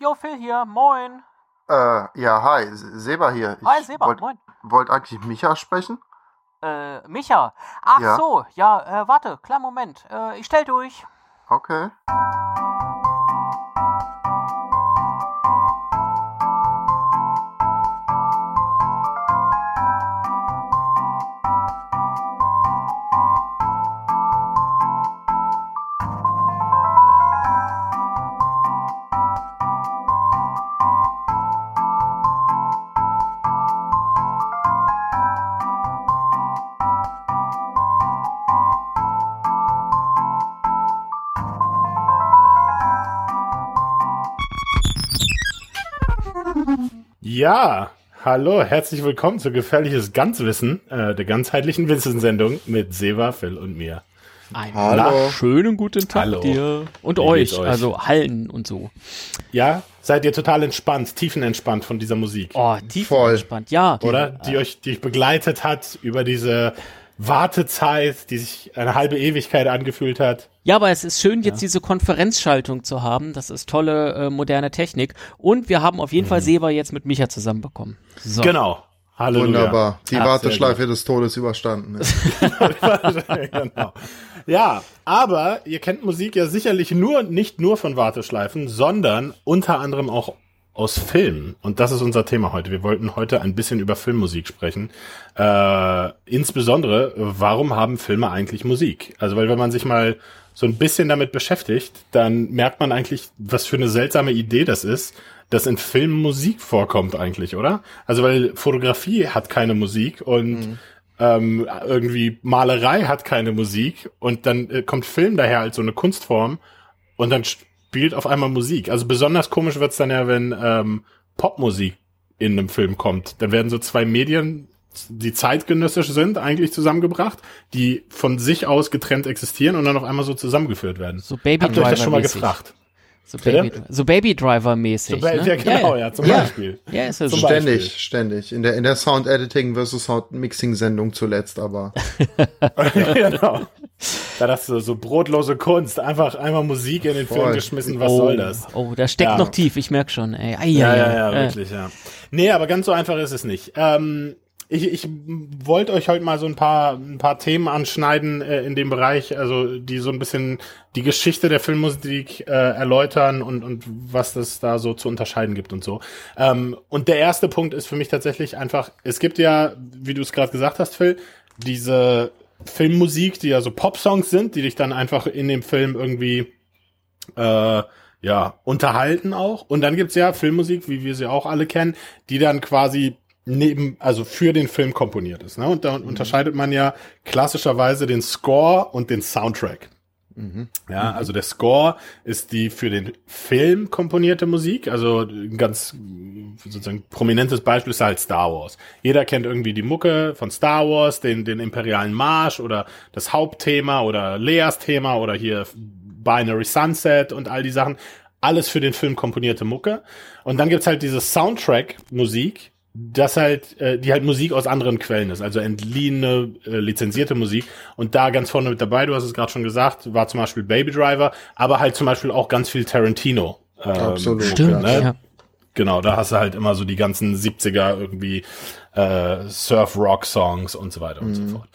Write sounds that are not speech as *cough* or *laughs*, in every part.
Jo, Phil hier, moin. Äh, ja, hi, Seba hier. Hi, Seba, wollt, moin. Wollt eigentlich Micha sprechen? Äh, Micha. Ach Ja. so, ja, äh, warte, kleinen Moment. Äh, ich stell durch. Okay. Ja, hallo, herzlich willkommen zu Gefährliches Ganzwissen, äh, der ganzheitlichen Wissenssendung mit Seva, Phil und mir. Einen Hallo. schönen guten Tag Hallo. dir. Und euch, euch? also Hallen und so. Ja, seid ihr total entspannt, tiefenentspannt von dieser Musik, Oh, tief Voll. entspannt. Ja. oder? Die euch, die euch begleitet hat über diese Wartezeit, die sich eine halbe Ewigkeit angefühlt hat. Ja, aber es ist schön, jetzt diese Konferenzschaltung zu haben. Das ist tolle, äh, moderne Technik. Und wir haben auf jeden Fall Seba jetzt mit Micha zusammenbekommen. So. Genau. Halleluja. Wunderbar. Die Ah, Warteschleife des Todes überstanden ist. *laughs* genau. Ja, aber ihr kennt Musik ja sicherlich nur, nicht nur von Warteschleifen, sondern unter anderem auch aus Filmen. Und das ist unser Thema heute. Wir wollten heute ein bisschen über Filmmusik sprechen. Äh, insbesondere, warum haben Filme eigentlich Musik? Also, weil wenn man sich mal so ein bisschen damit beschäftigt, dann merkt man eigentlich, was für eine seltsame Idee das ist, dass in Filmen Musik vorkommt eigentlich, oder? Also, weil Fotografie hat keine Musik und ähm, irgendwie Malerei hat keine Musik und dann äh, kommt Film daher als so eine Kunstform und dann spielt auf einmal Musik. Also besonders komisch wird's dann ja, wenn ähm, Popmusik in einem Film kommt. Dann werden so zwei Medien, die zeitgenössisch sind, eigentlich zusammengebracht, die von sich aus getrennt existieren und dann auf einmal so zusammengeführt werden. So Baby Habt ihr euch das schon mal Driver-mäßig. gefragt? So Bitte? Baby, so Baby Driver mäßig. So, ne? Ja, genau, ja, zum ja. Beispiel. Ja, ist ja Zum so. Beispiel. Ständig, ständig. In der, in der Sound Editing versus Sound Mixing Sendung zuletzt, aber. *laughs* genau. Da dachte du, so brotlose Kunst, einfach einmal Musik in den Film Voll. geschmissen, was oh, soll das? Oh, da steckt Ja. noch tief, ich merk schon. Ey. Ai, Ja, ja, ja, Äh, wirklich, ja. Nee, aber ganz so einfach ist es nicht. Ähm, ich ich wollte euch heute mal so ein paar, ein paar Themen anschneiden äh, in dem Bereich, also die so ein bisschen die Geschichte der Filmmusik äh, erläutern und, und was das da so zu unterscheiden gibt und so. Ähm, und der erste Punkt ist für mich tatsächlich einfach, es gibt ja, wie du es gerade gesagt hast, Phil, diese Filmmusik, die ja so Popsongs sind, die dich dann einfach in dem Film irgendwie äh, ja, unterhalten auch. Und dann gibt's ja Filmmusik, wie wir sie auch alle kennen, die dann quasi neben, also für den Film komponiert ist. Ne? Und da unterscheidet man ja klassischerweise den Score und den Soundtrack. Ja, also der Score ist die für den Film komponierte Musik. Also ein ganz sozusagen prominentes Beispiel ist halt Star Wars. Jeder kennt irgendwie die Mucke von Star Wars, den, den imperialen Marsch oder das Hauptthema oder Leas Thema oder hier Binary Sunset und all die Sachen. Alles für den Film komponierte Mucke. Und dann gibt's halt diese Soundtrack-Musik, das halt, äh, die halt Musik aus anderen Quellen ist, also entliehene, äh, lizenzierte Musik. Und da ganz vorne mit dabei, du hast es gerade schon gesagt, war zum Beispiel Baby Driver, aber halt zum Beispiel auch ganz viel Tarantino. Ähm, Absolut. Stimmt, ne? ja. Genau, da hast du halt immer so die ganzen 70er irgendwie äh, Surf-Rock-Songs und so weiter und so fort.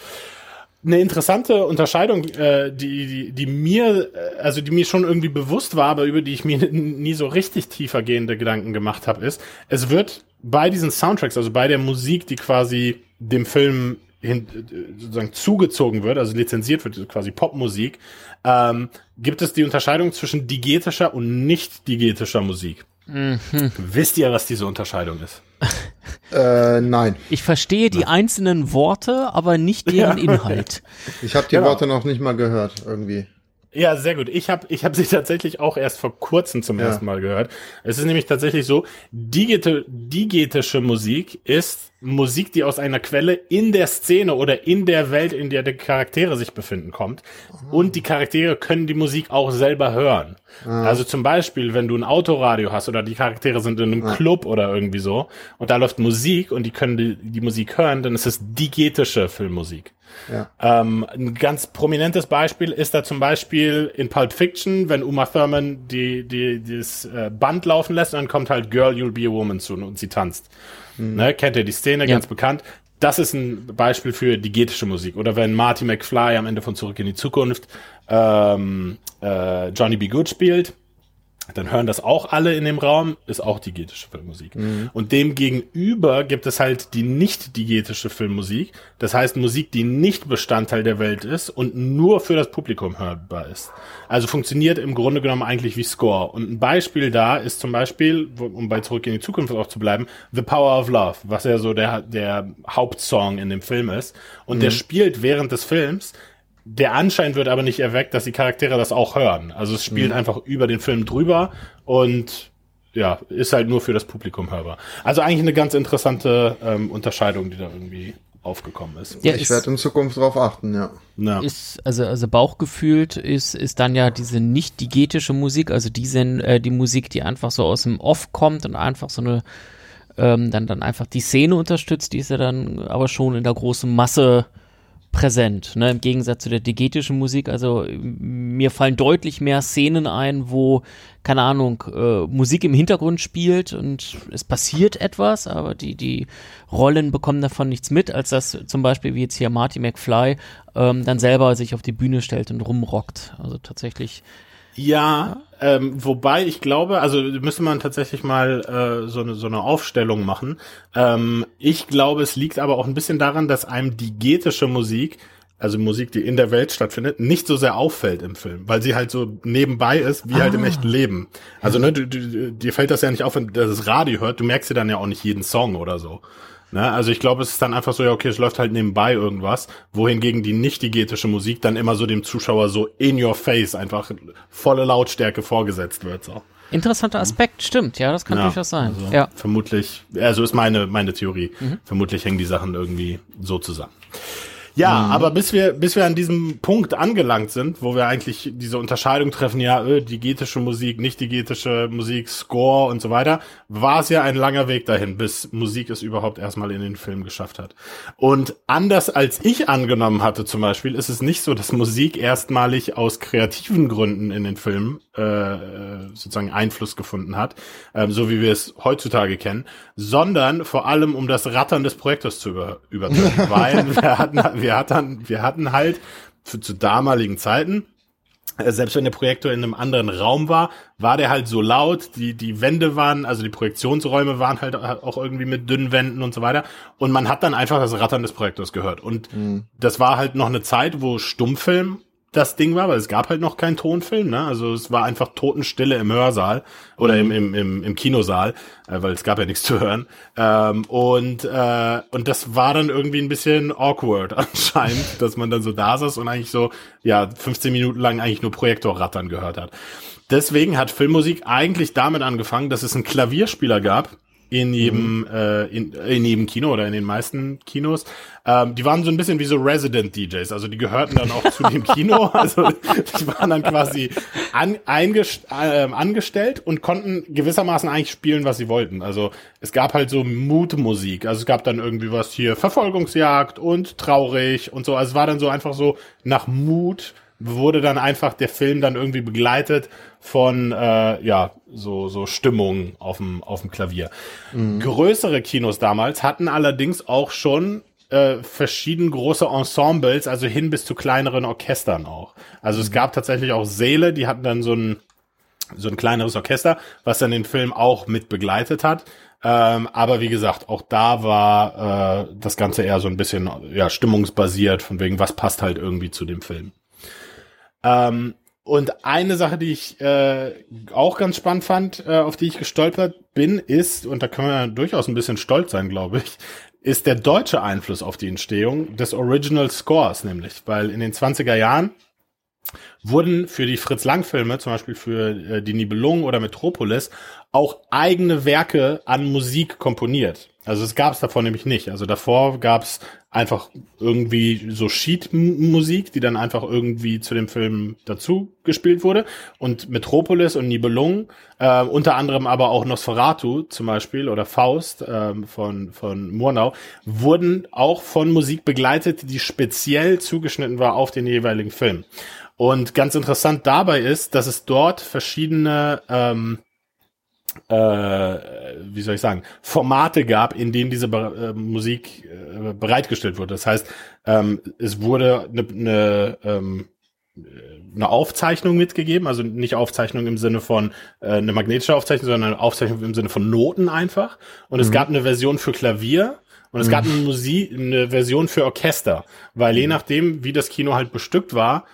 Eine interessante Unterscheidung, äh, die, die, die mir, äh, also die mir schon irgendwie bewusst war, aber über die ich mir *laughs* nie so richtig tiefergehende Gedanken gemacht habe, ist, es wird bei diesen Soundtracks, also bei der Musik, die quasi dem Film hin, äh, sozusagen zugezogen wird, also lizenziert wird, quasi Popmusik, ähm, gibt es die Unterscheidung zwischen digetischer und nicht digetischer Musik. Wisst ihr, was diese Unterscheidung ist? *laughs* Äh, nein. Ich verstehe die einzelnen Worte, aber nicht deren Inhalt. *laughs* Ich habe die Genau. Worte noch nicht mal gehört, irgendwie. Ja, sehr gut. Ich habe ich hab sie tatsächlich auch erst vor kurzem zum Ja. ersten Mal gehört. Es ist nämlich tatsächlich so, digite, digetische Musik ist Musik, die aus einer Quelle in der Szene oder in der Welt, in der die Charaktere sich befinden, kommt. Und die Charaktere können die Musik auch selber hören. Also zum Beispiel, wenn du ein Autoradio hast oder die Charaktere sind in einem Club oder irgendwie so und da läuft Musik und die können die, die Musik hören, dann ist es digetische Filmmusik. Ja. Ähm, ein ganz prominentes Beispiel ist da zum Beispiel in Pulp Fiction, wenn Uma Thurman die, die, das äh, Band laufen lässt und dann kommt halt Girl, You'll Be a Woman zu und sie tanzt. Ne, kennt ihr die Szene, Ja. ganz bekannt. Das ist ein Beispiel für diegetische Musik. Oder wenn Marty McFly am Ende von Zurück in die Zukunft ähm, äh, Johnny B. Good spielt, dann hören das auch alle in dem Raum, ist auch diegetische Filmmusik. Und dem gegenüber gibt es halt die nicht diegetische Filmmusik, das heißt Musik, die nicht Bestandteil der Welt ist und nur für das Publikum hörbar ist. Also funktioniert im Grunde genommen eigentlich wie Score. Und ein Beispiel da ist zum Beispiel, um bei Zurück in die Zukunft auch zu bleiben, The Power of Love, was ja so der, der Hauptsong in dem Film ist. Und der spielt während des Films der Anschein wird aber nicht erweckt, dass die Charaktere das auch hören. Also es spielt einfach über den Film drüber und ja, ist halt nur für das Publikum hörbar. Also eigentlich eine ganz interessante ähm, Unterscheidung, die da irgendwie aufgekommen ist. Ja, ich werde in Zukunft drauf achten, ja. Ja. ist also also bauchgefühlt ist ist dann ja diese nicht diegetische Musik, also diese äh, die Musik, die einfach so aus dem Off kommt und einfach so eine ähm, dann dann einfach die Szene unterstützt, die ist ja dann aber schon in der großen Masse präsent, ne? Im Gegensatz zu der diegetischen Musik. Also mir fallen deutlich mehr Szenen ein, wo keine Ahnung äh, Musik im Hintergrund spielt und es passiert etwas, aber die die Rollen bekommen davon nichts mit, als dass zum Beispiel wie jetzt hier Marty McFly ähm, dann selber sich auf die Bühne stellt und rumrockt. Also tatsächlich. Ja, ähm, wobei ich glaube, also müsste man tatsächlich mal äh, so, eine, so eine Aufstellung machen. Ähm, ich glaube, es liegt aber auch ein bisschen daran, dass einem diegetische Musik, also Musik, die in der Welt stattfindet, nicht so sehr auffällt im Film, weil sie halt so nebenbei ist, wie halt im echten Leben. Also ne, du, du, dir fällt das ja nicht auf, wenn du das Radio hört, du merkst dir dann ja auch nicht jeden Song oder so. Ne? Also ich glaube, es ist dann einfach so, ja, okay, es läuft halt nebenbei irgendwas, wohingegen die nicht diegetische Musik dann immer so dem Zuschauer so in your face einfach volle Lautstärke vorgesetzt wird. So. Interessanter Aspekt, stimmt, ja, das kann Ja, durchaus sein. Also ja. Vermutlich, also ist meine, meine Theorie. Vermutlich hängen die Sachen irgendwie so zusammen. Ja, aber bis wir, bis wir an diesem Punkt angelangt sind, wo wir eigentlich diese Unterscheidung treffen, ja, äh, diegetische Musik, nicht diegetische Musik, Score und so weiter, war es ja ein langer Weg dahin, bis Musik es überhaupt erstmal in den Film geschafft hat. Und anders als ich angenommen hatte zum Beispiel, ist es nicht so, dass Musik erstmalig aus kreativen Gründen in den Film äh, äh, sozusagen Einfluss gefunden hat, ähm, so wie wir es heutzutage kennen, sondern vor allem um das Rattern des Projektors zu über, übertönen. *laughs* Weil wir hatten, wir hatten, wir hatten halt zu, zu damaligen Zeiten äh, selbst wenn der Projektor in einem anderen Raum war, war der halt so laut, die, die Wände waren, also die Projektionsräume waren halt auch irgendwie mit dünnen Wänden und so weiter. Und man hat dann einfach das Rattern des Projektors gehört. Und das war halt noch eine Zeit, wo Stummfilm das Ding war, weil es gab halt noch keinen Tonfilm, ne? Also es war einfach Totenstille im Hörsaal oder im, im, im, im Kinosaal, äh, weil es gab ja nichts zu hören. Ähm, und, äh, und das war dann irgendwie ein bisschen awkward *laughs* anscheinend, dass man dann so da saß und eigentlich so, ja, 15 Minuten lang eigentlich nur Projektorrattern gehört hat. Deswegen hat Filmmusik eigentlich damit angefangen, dass es einen Klavierspieler gab, in jedem, äh, in, in jedem Kino oder in den meisten Kinos. Ähm, die waren so ein bisschen wie so Resident DJs, also die gehörten dann auch zu dem *laughs* Kino. Also die waren dann quasi an, eingest, äh, angestellt und konnten gewissermaßen eigentlich spielen, was sie wollten. Also es gab halt so Mutmusik. Also es gab dann irgendwie was hier Verfolgungsjagd und traurig und so. Also es war dann so einfach so nach Mut wurde dann einfach der Film dann irgendwie begleitet von äh, ja so so Stimmung auf dem auf dem Klavier. Größere Kinos damals hatten allerdings auch schon äh, verschieden große Ensembles, also hin bis zu kleineren Orchestern auch. Also es gab tatsächlich auch Säle, die hatten dann so ein so ein kleineres Orchester, was dann den Film auch mit begleitet hat. Ähm, aber wie gesagt, auch da war äh, das Ganze eher so ein bisschen ja stimmungsbasiert, von wegen was passt halt irgendwie zu dem Film. Ähm, und eine Sache, die ich äh, auch ganz spannend fand, äh, auf die ich gestolpert bin, ist, und da können wir durchaus ein bisschen stolz sein, glaube ich, ist der deutsche Einfluss auf die Entstehung des Original Scores, nämlich, weil in den 20er Jahren wurden für die Fritz Lang-Filme, zum Beispiel für äh, die Nibelungen oder Metropolis, auch eigene Werke an Musik komponiert. Also es gab es davor nämlich nicht. Also davor gab es einfach irgendwie so Sheet-Musik, die dann einfach irgendwie zu dem Film dazu gespielt wurde. Und Metropolis und Nibelungen, äh, unter anderem aber auch Nosferatu zum Beispiel oder Faust äh, von, von Murnau, wurden auch von Musik begleitet, die speziell zugeschnitten war auf den jeweiligen Film. Und ganz interessant dabei ist, dass es dort verschiedene ähm, äh, wie soll ich sagen, Formate gab, in denen diese äh, Musik äh, bereitgestellt wurde. Das heißt, ähm, es wurde eine, eine, ähm, eine Aufzeichnung mitgegeben, also nicht Aufzeichnung im Sinne von äh, eine magnetische Aufzeichnung, sondern eine Aufzeichnung im Sinne von Noten einfach. Und mhm. es gab eine Version für Klavier und es mhm. gab eine Musik, eine Version für Orchester, weil je nachdem, wie das Kino halt bestückt war,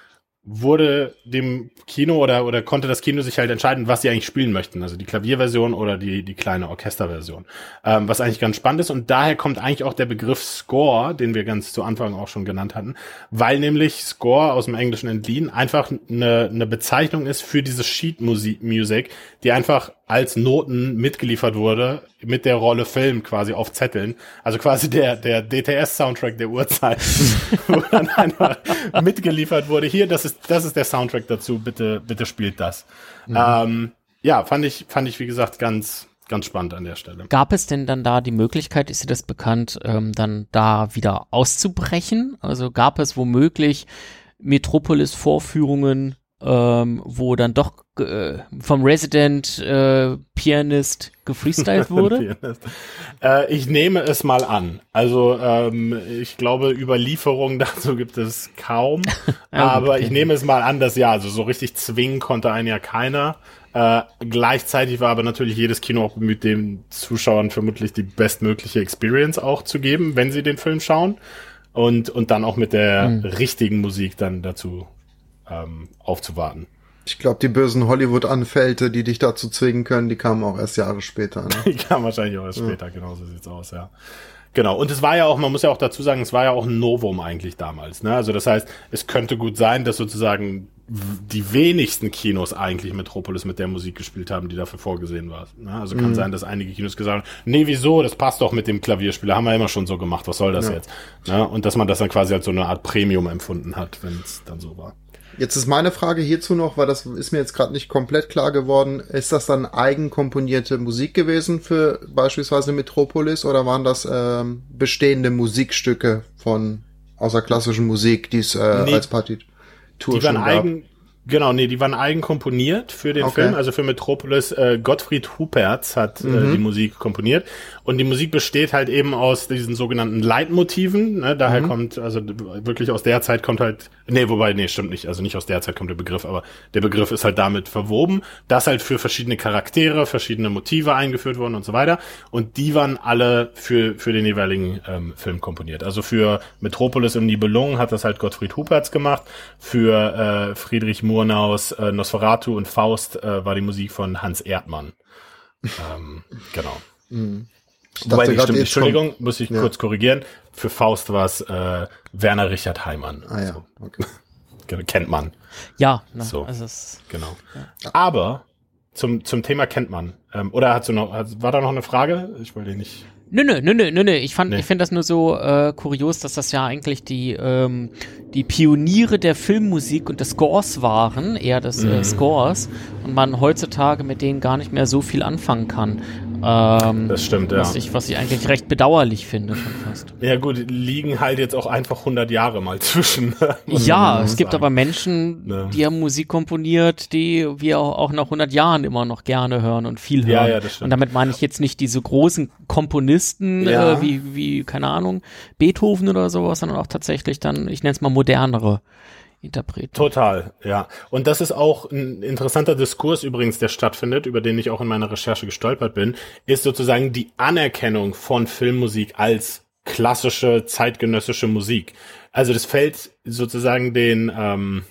wurde dem Kino oder, oder konnte das Kino sich halt entscheiden, was sie eigentlich spielen möchten. Also die Klavierversion oder die, die kleine Orchesterversion. Ähm, was eigentlich ganz spannend ist. Und daher kommt eigentlich auch der Begriff Score, den wir ganz zu Anfang auch schon genannt hatten. Weil nämlich Score aus dem Englischen entliehen einfach eine, eine Bezeichnung ist für diese Sheet Music, die einfach als Noten mitgeliefert wurde, mit der Rolle Film quasi auf Zetteln. Also quasi der, der DTS-Soundtrack der Uhrzeit, *laughs* wo dann einfach mitgeliefert wurde. Hier, das ist, das ist der Soundtrack dazu, bitte, bitte spielt das. Mhm. Ähm, ja, fand ich, fand ich, wie gesagt, ganz, ganz spannend an der Stelle. Gab es denn dann da die Möglichkeit, ist dir das bekannt, ähm, dann da wieder auszubrechen? Also gab es womöglich Metropolis-Vorführungen ähm, wo dann doch äh, vom Resident äh, Pianist gefreestylt *laughs* wurde? äh, ich nehme es mal an. Also ähm, ich glaube, Überlieferungen *laughs* dazu gibt es kaum. *laughs* ja, aber okay. ich nehme es mal an, dass ja, also so richtig zwingen konnte einen ja keiner. Äh, gleichzeitig war aber natürlich jedes Kino auch bemüht, den Zuschauern vermutlich die bestmögliche Experience auch zu geben, wenn sie den Film schauen. Und, und dann auch mit der mhm. richtigen Musik dann dazu ähm, aufzuwarten. Ich glaube, die bösen Hollywood-Anfälte, die dich dazu zwingen können, die kamen auch erst Jahre später. Ne? *laughs* die kamen wahrscheinlich auch erst ja. später, genau so sieht's aus, ja. Genau, und es war ja auch, man muss ja auch dazu sagen, es war ja auch ein Novum eigentlich damals. Ne? Also das heißt, es könnte gut sein, dass sozusagen die wenigsten Kinos eigentlich Metropolis mit der Musik gespielt haben, die dafür vorgesehen war. Ne? Also kann mhm. sein, dass einige Kinos gesagt haben, nee, wieso, das passt doch mit dem Klavierspieler, haben wir immer schon so gemacht, was soll das ja. jetzt? Ne? Und dass man das dann quasi als so eine Art Premium empfunden hat, wenn es dann so war. Jetzt ist meine Frage hierzu noch, weil das ist mir jetzt gerade nicht komplett klar geworden. Ist das dann eigenkomponierte Musik gewesen für beispielsweise Metropolis oder waren das ähm, bestehende Musikstücke von außer klassischen Musik, die es äh, nee, als Partitur die waren eigen, Genau, nee, die waren eigen komponiert für den okay. Film, also für Metropolis. Äh, Gottfried Hupertz hat äh, mhm. äh, die Musik komponiert. Und die Musik besteht halt eben aus diesen sogenannten Leitmotiven. Ne? Daher mhm. kommt, also wirklich aus der Zeit kommt halt, nee, wobei, nee, stimmt nicht. Also nicht aus der Zeit kommt der Begriff, aber der Begriff ist halt damit verwoben, dass halt für verschiedene Charaktere verschiedene Motive eingeführt wurden und so weiter. Und die waren alle für, für den jeweiligen ähm, Film komponiert. Also für Metropolis im Nibelungen hat das halt Gottfried Hupertz gemacht. Für äh, Friedrich Murnaus äh, Nosferatu und Faust äh, war die Musik von Hans Erdmann. *laughs* ähm, genau. Mhm. Wobei, nee, stimmt, Entschuldigung, kommt, muss ich ja. kurz korrigieren. Für Faust war es äh, Werner Richard Heimann. Ah ja, okay. *laughs* Kennt man. Ja, na, so, also es, genau. Ja. Aber zum, zum Thema kennt man. Ähm, oder hast du noch, war da noch eine Frage? Ich wollte nicht. Nö, nö, nö, nö, nö. Ich fand, nee. ich finde das nur so äh, kurios, dass das ja eigentlich die ähm, die Pioniere der Filmmusik und des Scores waren, eher des äh, mhm. äh, Scores, und man heutzutage mit denen gar nicht mehr so viel anfangen kann. Ähm, das stimmt, was ja. Ich, was ich eigentlich recht bedauerlich finde, schon fast. Ja gut, liegen halt jetzt auch einfach 100 Jahre mal *laughs* zwischen. ja, es gibt aber Menschen, ja. die haben Musik komponiert, die wir auch nach 100 Jahren immer noch gerne hören und viel hören. Ja, ja, das stimmt. Und damit meine ich jetzt nicht diese großen Komponisten ja. äh, wie, wie, keine Ahnung, Beethoven oder sowas, sondern auch tatsächlich dann, ich nenne es mal modernere Interpreten. Total, ja. Und das ist auch ein interessanter Diskurs übrigens, der stattfindet, über den ich auch in meiner Recherche gestolpert bin, ist sozusagen die Anerkennung von Filmmusik als klassische zeitgenössische Musik. Also das fällt sozusagen den ähm,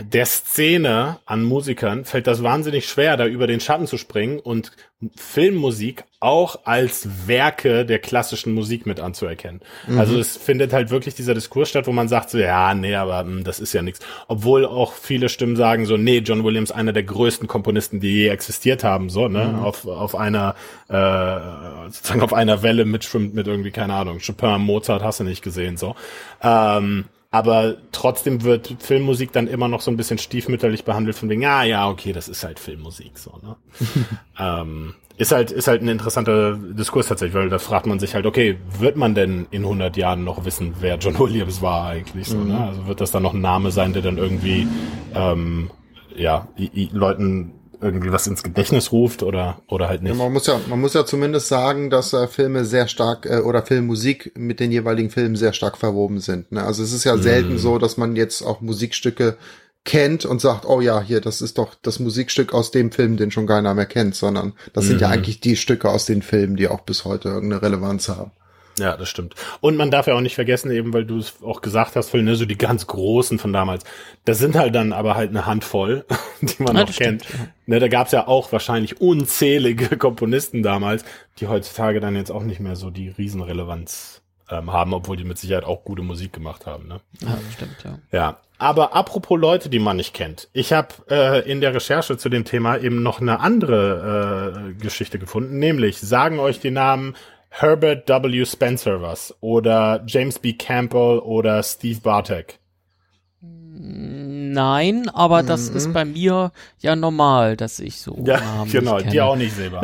der Szene an Musikern fällt das wahnsinnig schwer, da über den Schatten zu springen und Filmmusik auch als Werke der klassischen Musik mit anzuerkennen. Mhm. Also es findet halt wirklich dieser Diskurs statt, wo man sagt so, ja, nee, aber mh, hm, das ist ja nichts. Obwohl auch viele Stimmen sagen so, nee, John Williams einer der größten Komponisten, die je existiert haben, so, ne, mhm. auf, auf einer, äh, sozusagen auf einer Welle mitschwimmt mit irgendwie, keine Ahnung, Chopin, Mozart hast du nicht gesehen, so. Ähm, aber trotzdem wird Filmmusik dann immer noch so ein bisschen stiefmütterlich behandelt von wegen, ja, ja, okay, das ist halt Filmmusik, so, ne? *laughs* ähm, ist halt, ist halt ein interessanter Diskurs tatsächlich, weil da fragt man sich halt, okay, wird man denn in 100 Jahren noch wissen, wer John *laughs* Williams war eigentlich, so, ne? mhm. ne? Also wird das dann noch ein Name sein, der dann irgendwie, ähm, ja, i, i, Leuten irgendwie was ins Gedächtnis ruft oder oder halt nicht. Ja, man muss ja man muss ja zumindest sagen, dass äh, Filme sehr stark äh, oder Filmmusik mit den jeweiligen Filmen sehr stark verwoben sind. Ne? Also es ist ja selten mm. so, dass man jetzt auch Musikstücke kennt und sagt, oh ja, hier, das ist doch das Musikstück aus dem Film, den schon keiner mehr kennt, sondern das mm. sind ja mhm. eigentlich die Stücke aus den Filmen, die auch bis heute irgendeine Relevanz haben. Ja, das stimmt. Und man darf ja auch nicht vergessen, eben weil du es auch gesagt hast, Phil, ne, so die ganz großen von damals. Das sind halt dann aber halt eine Handvoll, *laughs* die man ja, noch kennt. Stimmt. Ne, da gab's ja auch wahrscheinlich unzählige *laughs* Komponisten damals, die heutzutage dann jetzt auch nicht mehr so die Riesenrelevanz ähm, haben, obwohl die mit Sicherheit auch gute Musik gemacht haben. Ne? Ja, stimmt, ja. Ja, aber apropos Leute, die man nicht kennt. Ich habe äh, in der Recherche zu dem Thema eben noch eine andere äh, Geschichte gefunden, nämlich sagen euch die Namen Herbert W. Spencer was oder James B. Campbell oder Steve Bartek? Nein, aber mhm. das ist bei mir ja normal, dass ich so ja, Namen genau, die auch nicht selber.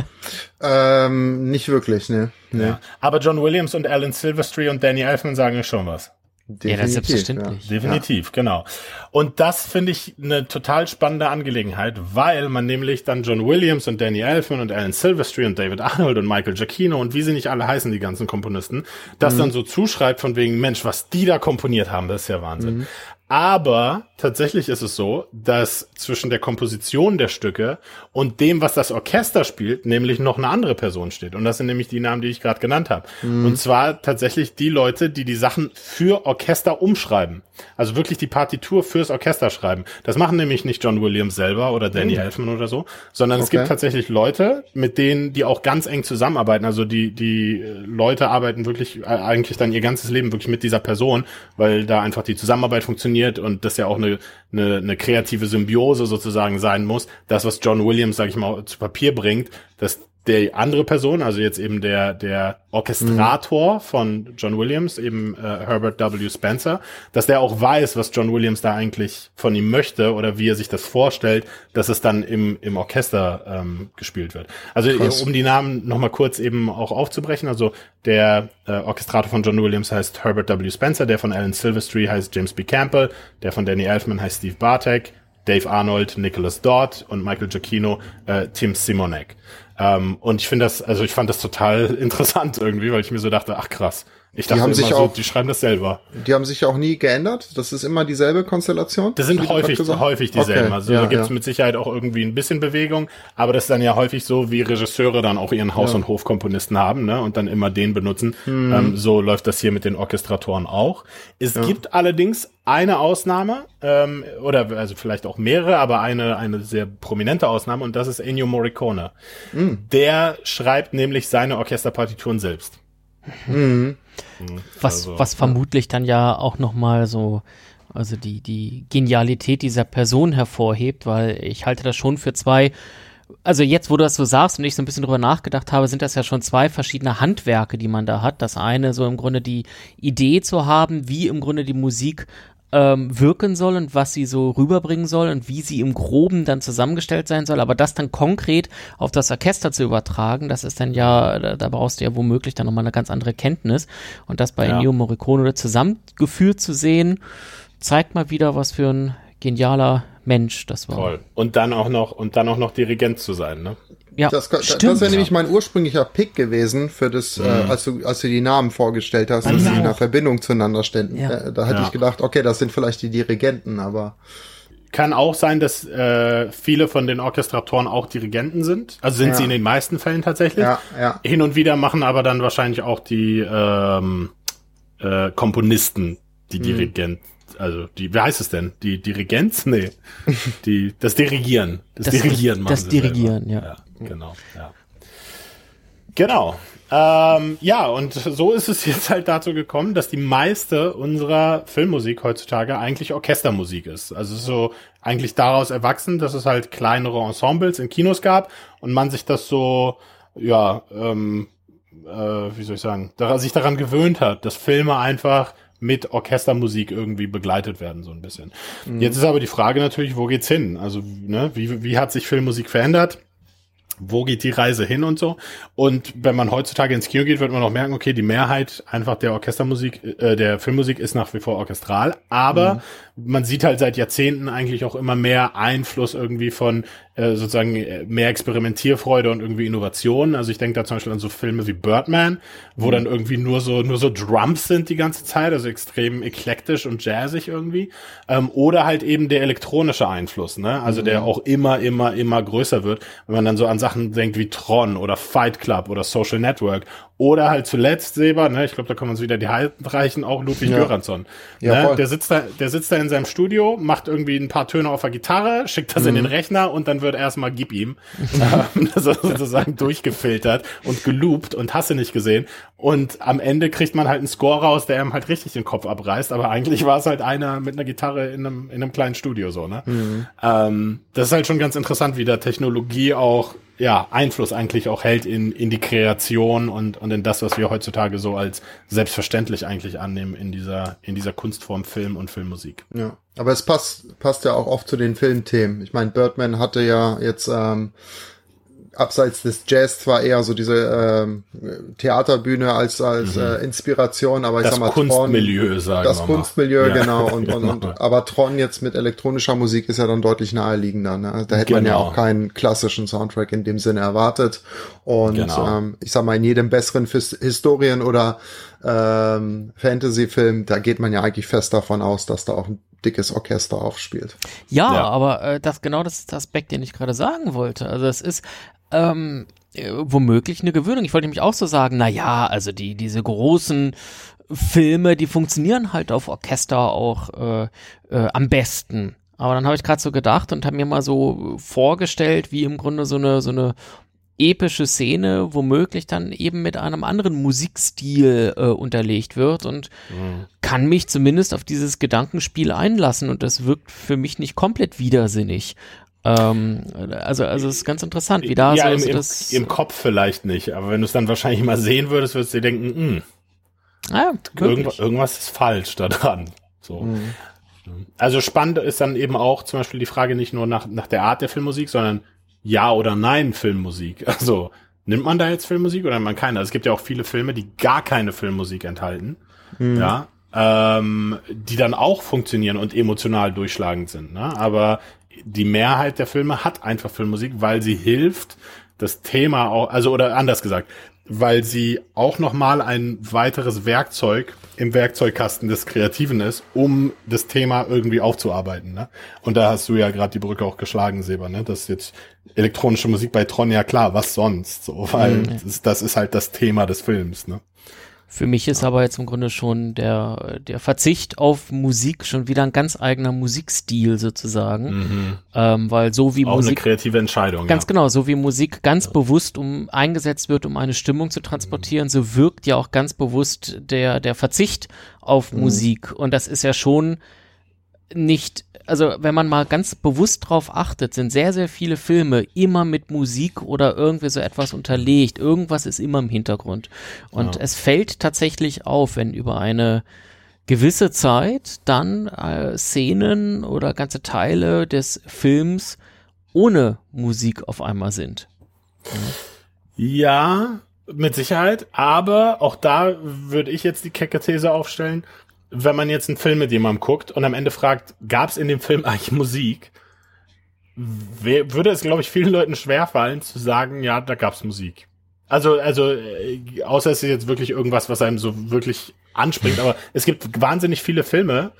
*laughs* ähm, nicht wirklich, ne. ne. Ja. Aber John Williams und Alan Silvestri und Danny Elfman sagen schon was. Definitiv, ja, das ist selbstverständlich. Ja. Definitiv, ja. genau. Und das finde ich eine total spannende Angelegenheit, weil man nämlich dann John Williams und Danny Elfman und Alan Silvestri und David Arnold und Michael Giacchino und wie sie nicht alle heißen, die ganzen Komponisten, das mhm. dann so zuschreibt von wegen, Mensch, was die da komponiert haben, das ist ja Wahnsinn. Mhm. Aber tatsächlich ist es so, dass zwischen der Komposition der Stücke und dem, was das Orchester spielt, nämlich noch eine andere Person steht. Und das sind nämlich die Namen, die ich gerade genannt habe. Mhm. Und zwar tatsächlich die Leute, die die Sachen für Orchester umschreiben. Also wirklich die Partitur fürs Orchester schreiben. Das machen nämlich nicht John Williams selber oder Danny mhm. Elfman oder so, sondern okay. es gibt tatsächlich Leute, mit denen die auch ganz eng zusammenarbeiten. Also die, die Leute arbeiten wirklich äh, eigentlich dann ihr ganzes Leben wirklich mit dieser Person, weil da einfach die Zusammenarbeit funktioniert und das ja auch eine, eine, eine kreative Symbiose sozusagen sein muss. Das, was John Williams, sag ich mal, zu Papier bringt, dass der andere Person, also jetzt eben der, der Orchestrator mhm. von John Williams, eben äh, Herbert W. Spencer, dass der auch weiß, was John Williams da eigentlich von ihm möchte oder wie er sich das vorstellt, dass es dann im, im Orchester ähm, gespielt wird. Also Krass. um die Namen nochmal kurz eben auch aufzubrechen, also der äh, Orchestrator von John Williams heißt Herbert W. Spencer, der von Alan Silvestri heißt James B. Campbell, der von Danny Elfman heißt Steve Bartek, Dave Arnold, Nicholas Dodd und Michael Giacchino, äh, Tim Simonek. Ähm, und ich finde das, also ich fand das total *laughs* interessant irgendwie, weil ich mir so dachte, ach krass. Ich dachte die haben sich so, auch, die schreiben das selber. Die haben sich auch nie geändert. Das ist immer dieselbe Konstellation. Das sind häufig, häufig dieselben. Okay. Also ja, da gibt es ja. mit Sicherheit auch irgendwie ein bisschen Bewegung, aber das ist dann ja häufig so, wie Regisseure dann auch ihren Haus- ja. und Hofkomponisten haben, ne, und dann immer den benutzen. Hm. Ähm, so läuft das hier mit den Orchestratoren auch. Es gibt allerdings eine Ausnahme, ähm, oder also vielleicht auch mehrere, aber eine, eine sehr prominente Ausnahme, und das ist Ennio Morricone. Hm. Der schreibt nämlich seine Orchesterpartituren selbst. Mhm. Was, also, was vermutlich dann ja auch nochmal so, also die, die Genialität dieser Person hervorhebt, weil ich halte das schon für zwei, also jetzt, wo du das so sagst und ich so ein bisschen drüber nachgedacht habe, sind das ja schon zwei verschiedene Handwerke, die man da hat. Das eine so im Grunde die Idee zu haben, wie im Grunde die Musik ähm, wirken soll und was sie so rüberbringen soll und wie sie im Groben dann zusammengestellt sein soll, aber das dann konkret auf das Orchester zu übertragen, das ist dann ja, da, da brauchst du ja womöglich dann nochmal eine ganz andere Kenntnis und das bei ja. Ennio Morricone zusammengeführt zu sehen, zeigt mal wieder, was für ein genialer Mensch das war. Toll. Und dann auch noch, und dann auch noch Dirigent zu sein, ne? Ja, das, stimmt, das wäre nämlich mein ursprünglicher Pick gewesen für das, äh, mhm. äh, als du als du die Namen vorgestellt hast, dass sie in einer Verbindung zueinander ständen. Ja. Äh, da hätte ja. ich gedacht, okay, das sind vielleicht die Dirigenten, aber kann auch sein, dass äh, viele von den Orchestratoren auch Dirigenten sind. Also sind ja. sie in den meisten Fällen tatsächlich. Ja, ja. Hin und wieder machen aber dann wahrscheinlich auch die ähm, äh, Komponisten die mhm. Dirigenten also die, wie heißt es denn? Die Dirigenz? Nee. Die, das Dirigieren. Das, das Dirigieren machen Das Dirigieren, ja. ja. Genau, ja. Genau. Ähm, ja, und so ist es jetzt halt dazu gekommen, dass die meiste unserer Filmmusik heutzutage eigentlich Orchestermusik ist. Also so eigentlich daraus erwachsen, dass es halt kleinere Ensembles in Kinos gab und man sich das so, ja, ähm, äh, wie soll ich sagen, daran, sich daran gewöhnt hat, dass Filme einfach mit Orchestermusik irgendwie begleitet werden, so ein bisschen. Mhm. Jetzt ist aber die Frage natürlich, wo geht's hin? Also, ne, wie, wie hat sich Filmmusik verändert? Wo geht die Reise hin und so. Und wenn man heutzutage ins Kino geht, wird man auch merken, okay, die Mehrheit einfach der Orchestermusik, äh, der Filmmusik ist nach wie vor orchestral, aber mhm man sieht halt seit Jahrzehnten eigentlich auch immer mehr Einfluss irgendwie von äh, sozusagen äh, mehr Experimentierfreude und irgendwie Innovation. Also ich denke da zum Beispiel an so Filme wie Birdman, wo mhm. dann irgendwie nur so nur so Drums sind die ganze Zeit, also extrem eklektisch und jazzig irgendwie. Ähm, oder halt eben der elektronische Einfluss, ne? Also mhm. der auch immer, immer, immer größer wird, wenn man dann so an Sachen denkt wie Tron oder Fight Club oder Social Network oder halt zuletzt Seba, ne, ich glaube, da kommen uns wieder die Haltreichen, auch Ludwig ja. Göransson. Ja, ne, der sitzt da, der sitzt da in seinem Studio, macht irgendwie ein paar Töne auf der Gitarre, schickt das mhm. in den Rechner und dann wird erstmal gib ihm. *laughs* ähm, sozusagen durchgefiltert und geloopt und hasse nicht gesehen. Und am Ende kriegt man halt einen Score raus, der ihm halt richtig den Kopf abreißt, aber eigentlich war es halt einer mit einer Gitarre in einem, in einem kleinen Studio so, ne? Mhm. Ähm, das ist halt schon ganz interessant, wie da Technologie auch ja, Einfluss eigentlich auch hält in, in die Kreation und, und in das, was wir heutzutage so als selbstverständlich eigentlich annehmen in dieser, in dieser Kunstform Film und Filmmusik. Ja, aber es passt, passt ja auch oft zu den Filmthemen. Ich meine, Birdman hatte ja jetzt ähm, abseits des Jazz zwar eher so diese ähm, Theaterbühne als als mhm. äh, Inspiration, aber ich das sag mal Kunstmilieu, Tron, sagen das Kunstmilieu ja. genau und, und, und aber Tron jetzt mit elektronischer Musik ist ja dann deutlich naheliegender. Ne? Da hätte genau. man ja genau. auch keinen klassischen Soundtrack in dem Sinne erwartet und genau. ähm, ich sag mal in jedem besseren Fis Historien oder ähm, Fantasy-Film, da geht man ja eigentlich fest davon aus, dass da auch ein dickes Orchester aufspielt. Ja, ja. aber äh, das genau das ist der Aspekt, den ich gerade sagen wollte. Also es ist ähm, äh, womöglich eine Gewöhnung. Ich wollte nämlich auch so sagen, na ja, also die, diese großen Filme, die funktionieren halt auf Orchester auch äh, äh, am besten. Aber dann habe ich gerade so gedacht und habe mir mal so vorgestellt, wie im Grunde so eine, so eine epische Szene womöglich dann eben mit einem anderen Musikstil äh, unterlegt wird und mhm. kann mich zumindest auf dieses Gedankenspiel einlassen und das wirkt für mich nicht komplett widersinnig. Ähm, also, also es ist ganz interessant, wie da ja, so im, im, das im Kopf vielleicht nicht, aber wenn du es dann wahrscheinlich mal sehen würdest, würdest du dir denken, mh, hm, ja, irgendwas, irgendwas ist falsch da dran. So. Mhm. Also spannend ist dann eben auch zum Beispiel die Frage nicht nur nach, nach der Art der Filmmusik, sondern ja oder nein Filmmusik. *laughs* Also nimmt man da jetzt Filmmusik oder nimmt man keine? Also es gibt ja auch viele Filme, die gar keine Filmmusik enthalten. Mhm. Ja, ähm, die dann auch funktionieren und emotional durchschlagend sind. Ne? Aber die Mehrheit der Filme hat einfach Filmmusik, weil sie hilft, das Thema auch, also oder anders gesagt, weil sie auch nochmal ein weiteres Werkzeug im Werkzeugkasten des Kreativen ist, um das Thema irgendwie aufzuarbeiten. Ne? Und da hast du ja gerade die Brücke auch geschlagen, Seba, ne? Das ist jetzt elektronische Musik bei Tron, ja klar, was sonst? So, weil mhm. das, das, ist halt das Thema des Films, ne? Für mich ist aber jetzt im Grunde schon der, der Verzicht auf Musik schon wieder ein ganz eigener Musikstil sozusagen. Mhm. Ähm, weil so wie Auch Musik. eine kreative Entscheidung. Ganz ja. genau, so wie Musik ganz ja. bewusst um eingesetzt wird, um eine Stimmung zu transportieren, mhm. so wirkt ja auch ganz bewusst der, der Verzicht auf mhm. Musik. Und das ist ja schon nicht also wenn man mal ganz bewusst drauf achtet, sind sehr, sehr viele Filme immer mit Musik oder irgendwie so etwas unterlegt. Irgendwas ist immer im Hintergrund. Und ja. es fällt tatsächlich auf, wenn über eine gewisse Zeit dann äh, Szenen oder ganze Teile des Films ohne Musik auf einmal sind. Ja, mit Sicherheit, aber auch da würde ich jetzt die kecke These aufstellen, wenn man jetzt einen Film mit jemandem guckt und am Ende fragt, gab es in dem Film eigentlich Musik, würde es, glaube ich, vielen Leuten schwerfallen zu sagen, ja, da gab's Musik. Also, also, äh, außer es ist jetzt wirklich irgendwas, was einem so wirklich anspringt, aber *laughs* es gibt wahnsinnig viele Filme,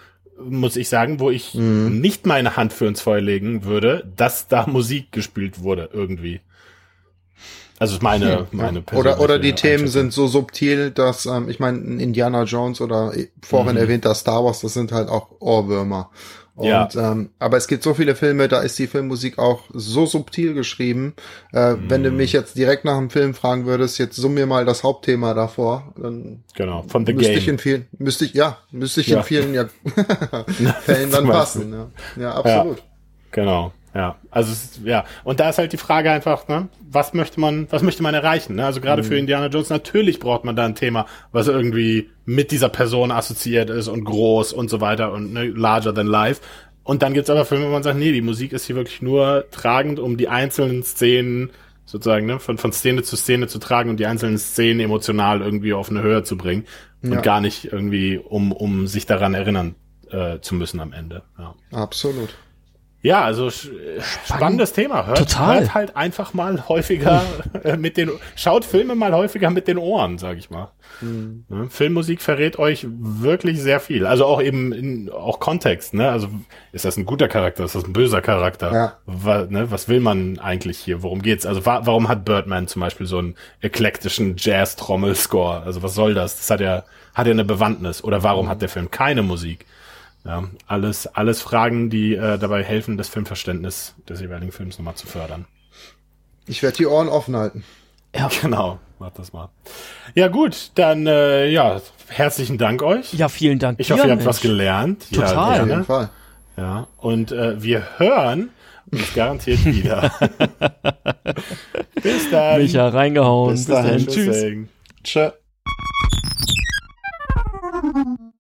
muss ich sagen, wo ich mhm. nicht meine Hand für ins Feuer legen würde, dass da Musik gespielt wurde, irgendwie. Also ist meine, meine Oder, oder die Themen sind so subtil, dass, ähm, ich meine, ein Indiana Jones oder vorhin Mhm. erwähnter Star Wars, das sind halt auch Ohrwürmer. Und, Ja. ähm, aber es gibt so viele Filme, da ist die Filmmusik auch so subtil geschrieben. Äh, Wenn Mhm. du mich jetzt direkt nach dem Film fragen würdest, jetzt summ mir mal das Hauptthema davor, dann Genau, von The müsste ich Game. in vielen, müsste ich, ja, müsste ich Ja. in vielen ja, *laughs* *laughs* Fällen dann passen. Ja, ja absolut. Genau, ja. Also ist, ja. Und da ist halt die Frage einfach, ne, was möchte man, was möchte man erreichen? Ne? Also gerade für Indiana Jones, natürlich braucht man da ein Thema, was irgendwie mit dieser Person assoziiert ist und groß und so weiter und ne, larger than life. Und dann gibt's aber Filme, wo man sagt, nee, die Musik ist hier wirklich nur tragend, um die einzelnen Szenen sozusagen, ne, von, von Szene zu Szene zu tragen und die einzelnen Szenen emotional irgendwie auf eine Höhe zu bringen und Ja. gar nicht irgendwie, um, um sich daran erinnern äh, zu müssen am Ende. Ja. Absolut. Ja, also sch- spannendes Thema. Hört, Total. hört halt einfach mal häufiger *laughs* äh, mit den, schaut Filme mal häufiger mit den Ohren, sag ich mal. Ne? Filmmusik verrät euch wirklich sehr viel. Also auch eben in, auch Kontext, ne? Also ist das ein guter Charakter, ist das ein böser Charakter? Ja. Wa, ne? Was will man eigentlich hier? Worum geht's? Also wa warum hat Birdman zum Beispiel so einen eklektischen Jazz-Trommel-Score? Also was soll das? Das hat ja, hat ja eine Bewandtnis. Oder warum hat der Film keine Musik? Ja, alles, alles Fragen, die äh, dabei helfen, das Filmverständnis des jeweiligen Films nochmal zu fördern. Ich werde die Ohren offen halten. Genau, macht das mal. Ja gut, dann äh, ja, herzlichen Dank euch. Ja, vielen Dank. Ich dir, hoffe, ihr habt Mensch. was gelernt. Total. Ja, Auf jeden. Fall. ja. Und äh, wir hören uns garantiert wieder. *laughs* Bis dann. Micha reingehauen. Bis dahin. Tschüss. Tschüss. Tschö.